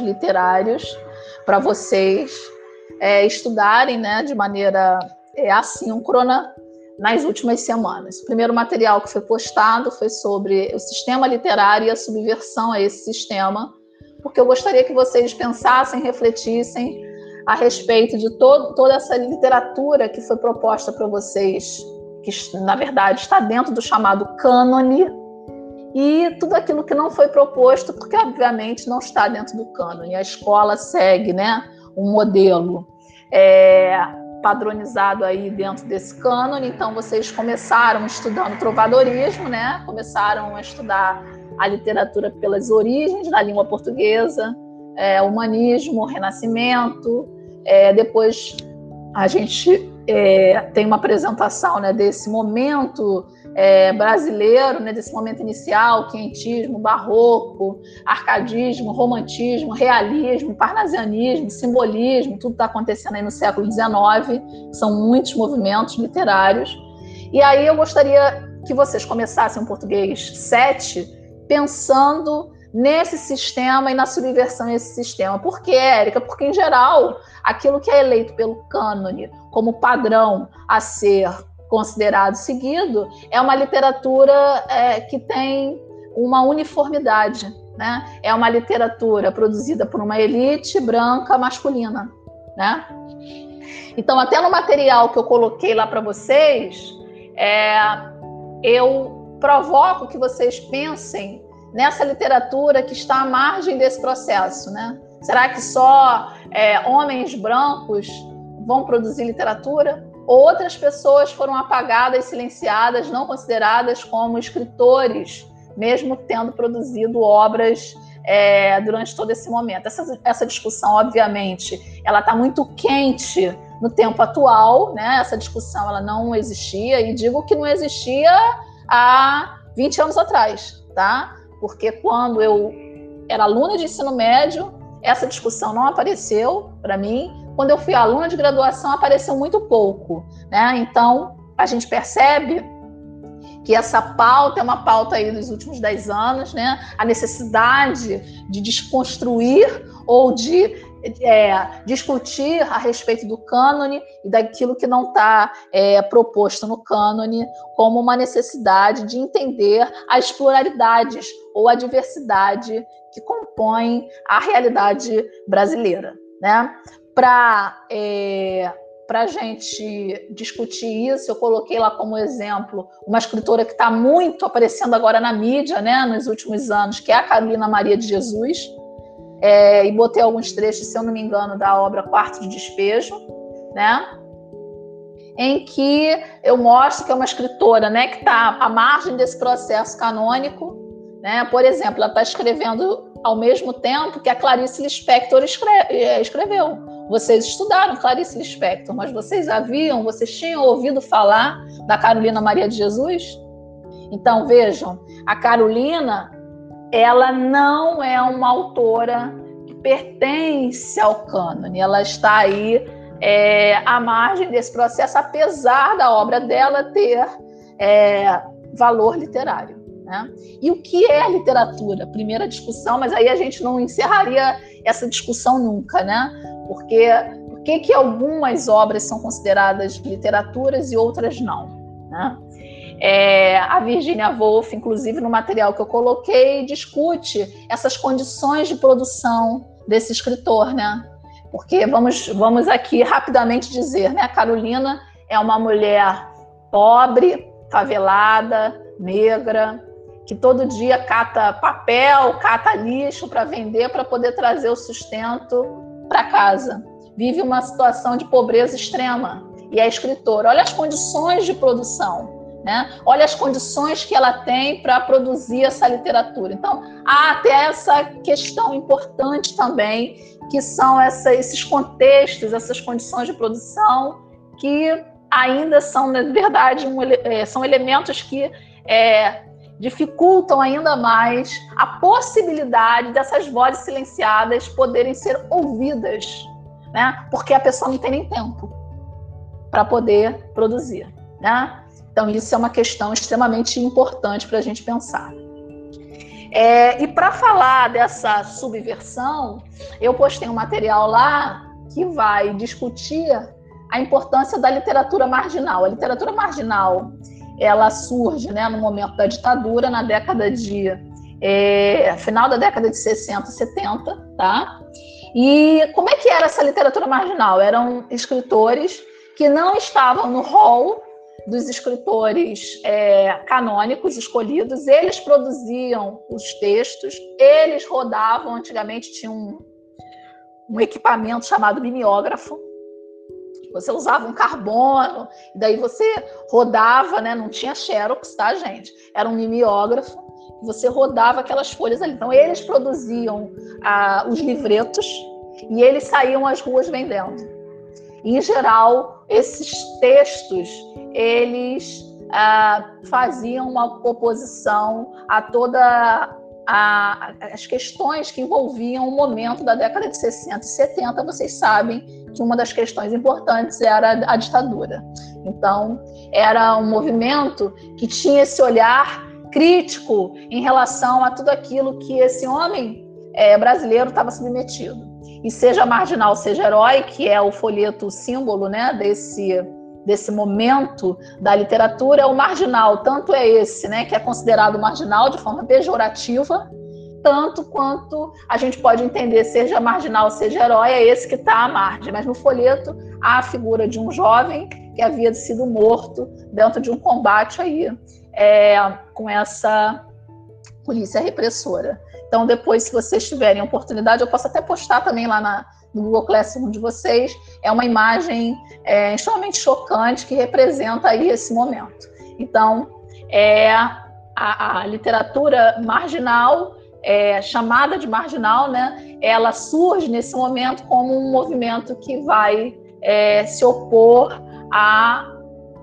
literários para vocês é, estudarem né, de maneira é, assíncrona nas últimas semanas. O primeiro material que foi postado foi sobre o sistema literário e a subversão a esse sistema, porque eu gostaria que vocês pensassem, refletissem a respeito de toda essa literatura que foi proposta para vocês, que na verdade está dentro do chamado cânone, e tudo aquilo que não foi proposto, porque obviamente não está dentro do cânone. A escola segue né, um modelo é, padronizado aí dentro desse cânone. Então, vocês começaram estudando trovadorismo, né? Começaram a estudar a literatura pelas origens da língua portuguesa, é, humanismo, renascimento. É, depois a gente é, tem uma apresentação né, desse momento é, brasileiro, né, desse momento inicial, quentismo, barroco, arcadismo, romantismo, realismo, parnasianismo, simbolismo, tudo está acontecendo aí no século XIX, são muitos movimentos literários. E aí eu gostaria que vocês começassem o português 7 pensando nesse sistema e na subversão desse sistema. Por quê, Érica? Porque, em geral, aquilo que é eleito pelo cânone como padrão a ser considerado seguido, é uma literatura é, que tem uma uniformidade. Né? É uma literatura produzida por uma elite branca masculina. Né? Então, até no material que eu coloquei lá para vocês, é, eu provoco que vocês pensem nessa literatura que está à margem desse processo. Né? Será que só é, homens brancos vão produzir literatura? Outras pessoas foram apagadas, silenciadas, não consideradas como escritores, mesmo tendo produzido obras é, durante todo esse momento. Essa, essa discussão, obviamente, ela está muito quente no tempo atual, né? Essa discussão ela não existia e digo que não existia há 20 anos atrás, tá? Porque quando eu era aluna de ensino médio, essa discussão não apareceu para mim quando eu fui aluna de graduação, apareceu muito pouco. Né? Então, a gente percebe que essa pauta é uma pauta aí dos últimos dez anos, né? a necessidade de desconstruir ou de é, discutir a respeito do cânone e daquilo que não está é, proposto no cânone como uma necessidade de entender as pluralidades ou a diversidade que compõem a realidade brasileira. Né? para é, a gente discutir isso, eu coloquei lá como exemplo uma escritora que está muito aparecendo agora na mídia, né, nos últimos anos, que é a Carolina Maria de Jesus, é, e botei alguns trechos, se eu não me engano, da obra Quarto de Despejo, né, em que eu mostro que é uma escritora, né, que está à margem desse processo canônico, né, por exemplo, ela está escrevendo ao mesmo tempo que a Clarice Lispector é, escreveu vocês estudaram Clarice Lispector, mas vocês haviam, vocês tinham ouvido falar da Carolina Maria de Jesus? Então vejam, a Carolina, ela não é uma autora que pertence ao cânone, ela está aí é, à margem desse processo, apesar da obra dela ter é, valor literário. Né? E o que é literatura? Primeira discussão, mas aí a gente não encerraria essa discussão nunca, né? Porque por que, que algumas obras são consideradas literaturas e outras não? Né? É, a Virginia Woolf, inclusive no material que eu coloquei, discute essas condições de produção desse escritor, né? Porque vamos, vamos aqui rapidamente dizer, né? A Carolina é uma mulher pobre, favelada, negra, que todo dia cata papel, cata lixo para vender para poder trazer o sustento para casa. Vive uma situação de pobreza extrema e é escritora. Olha as condições de produção, né? Olha as condições que ela tem para produzir essa literatura. Então, há até essa questão importante também, que são essa, esses contextos, essas condições de produção que ainda são, na verdade, um, é, são elementos que é, dificultam ainda mais a possibilidade dessas vozes silenciadas poderem ser ouvidas, né? Porque a pessoa não tem nem tempo para poder produzir, né? Então isso é uma questão extremamente importante para a gente pensar. É, e para falar dessa subversão, eu postei um material lá que vai discutir a importância da literatura marginal. A literatura marginal ela surge né, no momento da ditadura, na década de. É, final da década de 60, 70, tá? E como é que era essa literatura marginal? Eram escritores que não estavam no hall dos escritores é, canônicos escolhidos, eles produziam os textos, eles rodavam, antigamente tinha um, um equipamento chamado mimeógrafo, você usava um carbono, daí você rodava, né? Não tinha xerox, tá, gente? Era um mimeógrafo, você rodava aquelas folhas ali. Então, eles produziam ah, os livretos e eles saíam às ruas vendendo. Em geral, esses textos eles ah, faziam uma oposição a toda a, as questões que envolviam o momento da década de 60 e 70. Vocês sabem que uma das questões importantes era a ditadura. Então, era um movimento que tinha esse olhar crítico em relação a tudo aquilo que esse homem é, brasileiro estava submetido e seja marginal, seja herói, que é o folheto símbolo né, desse, desse momento da literatura, o marginal, tanto é esse, né, que é considerado marginal de forma pejorativa, tanto quanto a gente pode entender, seja marginal, seja herói, é esse que está à margem. Mas no folheto há a figura de um jovem que havia sido morto dentro de um combate aí é, com essa polícia repressora. Então, depois, se vocês tiverem oportunidade, eu posso até postar também lá na, no Google Classroom de vocês. É uma imagem é, extremamente chocante que representa aí esse momento. Então, é, a, a literatura marginal, é, chamada de marginal, né, ela surge nesse momento como um movimento que vai é, se opor a,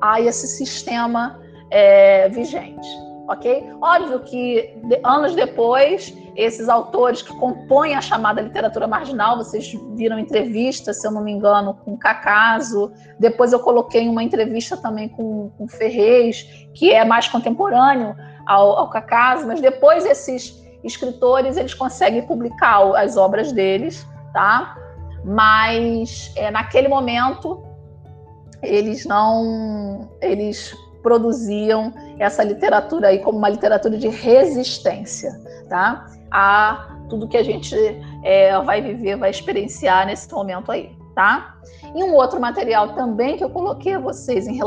a esse sistema é, vigente ok? Óbvio que de, anos depois, esses autores que compõem a chamada literatura marginal, vocês viram entrevista, se eu não me engano, com Cacaso, depois eu coloquei uma entrevista também com, com Ferrez, que é mais contemporâneo ao, ao Cacaso, mas depois esses escritores, eles conseguem publicar as obras deles, tá? Mas é, naquele momento eles não eles produziam essa literatura aí como uma literatura de resistência, tá? A tudo que a gente é, vai viver, vai experienciar nesse momento aí, tá? E um outro material também que eu coloquei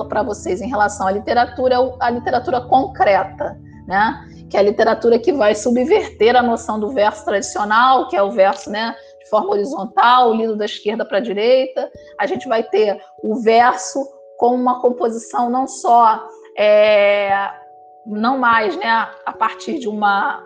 para vocês em relação à literatura, é a literatura concreta, né? Que é a literatura que vai subverter a noção do verso tradicional, que é o verso, né? De forma horizontal, lido da esquerda para a direita. A gente vai ter o verso com uma composição não só é, não mais né, a partir de uma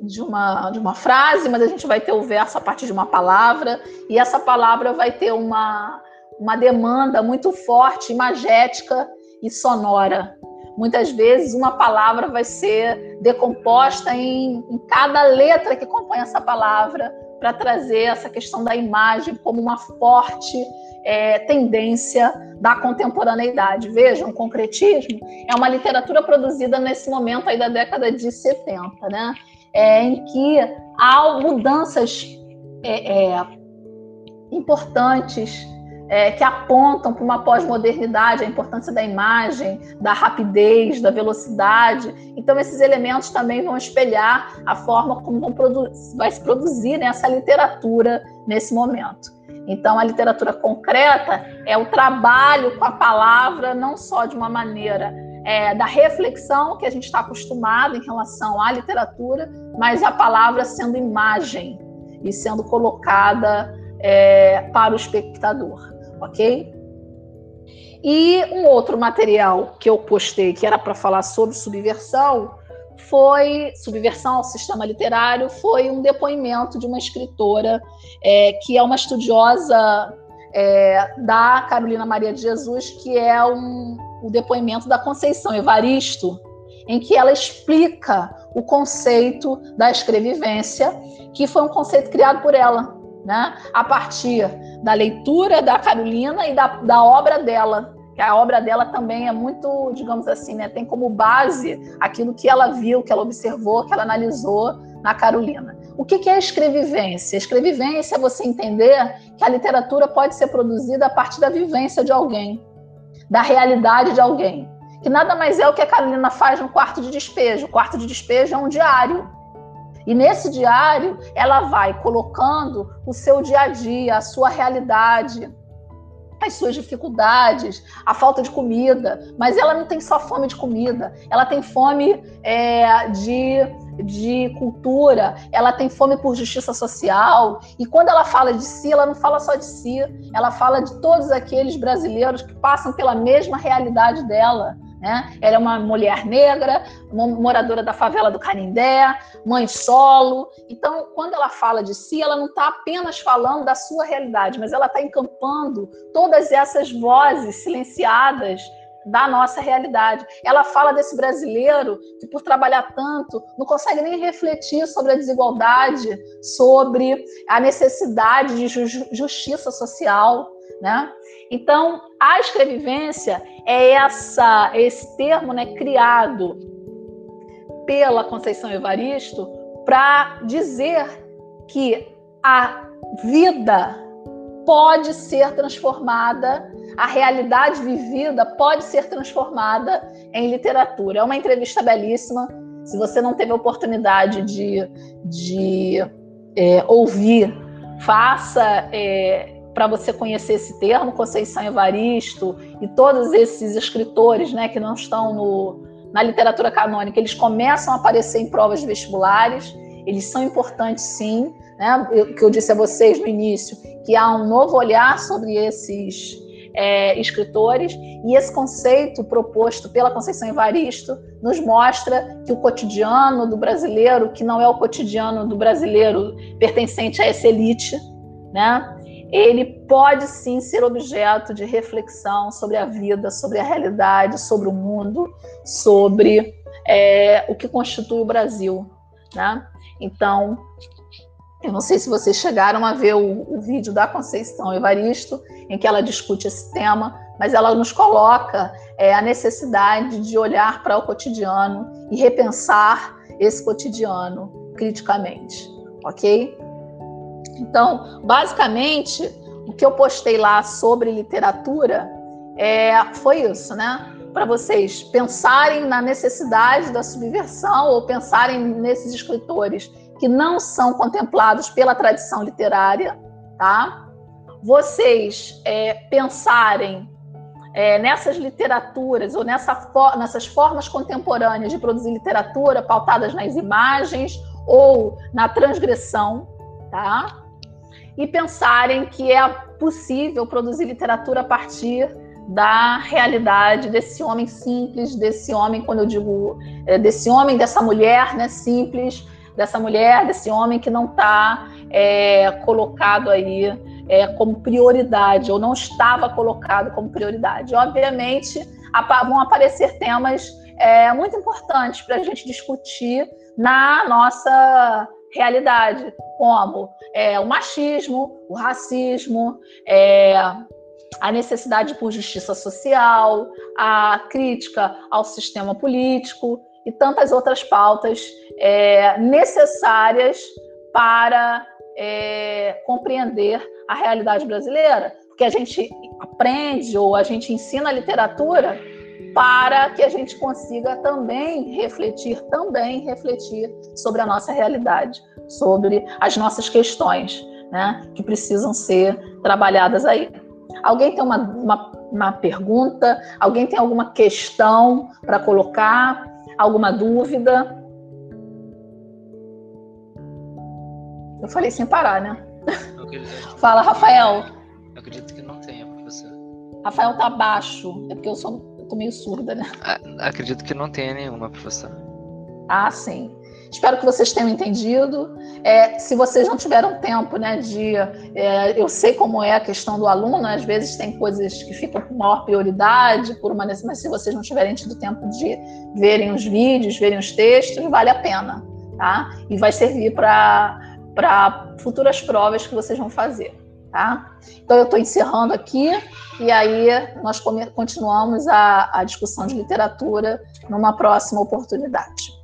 de uma, de uma frase, mas a gente vai ter o verso a partir de uma palavra, e essa palavra vai ter uma, uma demanda muito forte, imagética e sonora. Muitas vezes uma palavra vai ser decomposta em, em cada letra que compõe essa palavra, para trazer essa questão da imagem como uma forte é, tendência da contemporaneidade. Vejam, o concretismo é uma literatura produzida nesse momento aí da década de 70, né? É, em que há mudanças é, é importantes é, que apontam para uma pós-modernidade, a importância da imagem, da rapidez, da velocidade. Então, esses elementos também vão espelhar a forma como vai se produzir né, essa literatura nesse momento. Então, a literatura concreta é o trabalho com a palavra, não só de uma maneira é, da reflexão que a gente está acostumado em relação à literatura, mas a palavra sendo imagem e sendo colocada é, para o espectador, ok? E um outro material que eu postei que era para falar sobre subversão foi subversão ao sistema literário foi um depoimento de uma escritora é, que é uma estudiosa é, da Carolina Maria de Jesus que é um, o depoimento da Conceição Evaristo em que ela explica o conceito da escrevivência que foi um conceito criado por ela né, a partir da leitura da Carolina e da, da obra dela que a obra dela também é muito, digamos assim, né, tem como base aquilo que ela viu, que ela observou, que ela analisou na Carolina. O que é a escrevivência? A escrevivência é você entender que a literatura pode ser produzida a partir da vivência de alguém, da realidade de alguém, que nada mais é o que a Carolina faz no quarto de despejo. O quarto de despejo é um diário. E nesse diário, ela vai colocando o seu dia a dia, a sua realidade, as suas dificuldades, a falta de comida, mas ela não tem só fome de comida, ela tem fome é, de, de cultura, ela tem fome por justiça social. E quando ela fala de si, ela não fala só de si, ela fala de todos aqueles brasileiros que passam pela mesma realidade dela. Né? Ela é uma mulher negra, moradora da favela do Canindé, mãe solo. Então, quando ela fala de si, ela não está apenas falando da sua realidade, mas ela está encampando todas essas vozes silenciadas da nossa realidade. Ela fala desse brasileiro que, por trabalhar tanto, não consegue nem refletir sobre a desigualdade, sobre a necessidade de justiça social, né? Então, a escrevivência é essa, esse termo né, criado pela Conceição Evaristo para dizer que a vida pode ser transformada, a realidade vivida pode ser transformada em literatura. É uma entrevista belíssima. Se você não teve a oportunidade de, de é, ouvir, faça. É, para você conhecer esse termo, Conceição Evaristo e todos esses escritores né, que não estão no, na literatura canônica, eles começam a aparecer em provas vestibulares, eles são importantes sim, né? O que eu disse a vocês no início, que há um novo olhar sobre esses é, escritores, e esse conceito proposto pela Conceição Evaristo nos mostra que o cotidiano do brasileiro, que não é o cotidiano do brasileiro pertencente a essa elite, né? Ele pode sim ser objeto de reflexão sobre a vida, sobre a realidade, sobre o mundo, sobre é, o que constitui o Brasil. Né? Então, eu não sei se vocês chegaram a ver o, o vídeo da Conceição Evaristo, em que ela discute esse tema, mas ela nos coloca é, a necessidade de olhar para o cotidiano e repensar esse cotidiano criticamente, ok? Então, basicamente, o que eu postei lá sobre literatura é, foi isso, né? Para vocês pensarem na necessidade da subversão ou pensarem nesses escritores que não são contemplados pela tradição literária, tá? Vocês é, pensarem é, nessas literaturas ou nessa, nessas formas contemporâneas de produzir literatura pautadas nas imagens ou na transgressão, tá? E pensarem que é possível produzir literatura a partir da realidade desse homem simples, desse homem, quando eu digo é, desse homem, dessa mulher, né, simples, dessa mulher, desse homem que não está é, colocado aí é, como prioridade ou não estava colocado como prioridade. Obviamente, vão aparecer temas é, muito importantes para a gente discutir na nossa realidade, como é, o machismo, o racismo, é, a necessidade por justiça social, a crítica ao sistema político e tantas outras pautas é, necessárias para é, compreender a realidade brasileira, porque a gente aprende ou a gente ensina a literatura para que a gente consiga também refletir, também refletir sobre a nossa realidade, sobre as nossas questões, né, que precisam ser trabalhadas aí. Alguém tem uma, uma, uma pergunta? Alguém tem alguma questão para colocar? Alguma dúvida? Eu falei sem parar, né? Fala, Rafael. Eu acredito que não tenha, professor. Rafael tá baixo. É porque eu sou tô meio surda, né? Acredito que não tenha nenhuma, professor. Ah, sim. Espero que vocês tenham entendido. É, se vocês não tiveram tempo, né, de. É, eu sei como é a questão do aluno, às vezes tem coisas que ficam com maior prioridade, por uma mas se vocês não tiverem tido tempo de verem os vídeos, verem os textos, vale a pena, tá? E vai servir para futuras provas que vocês vão fazer. Tá? Então, eu estou encerrando aqui e aí nós continuamos a, a discussão de literatura numa próxima oportunidade.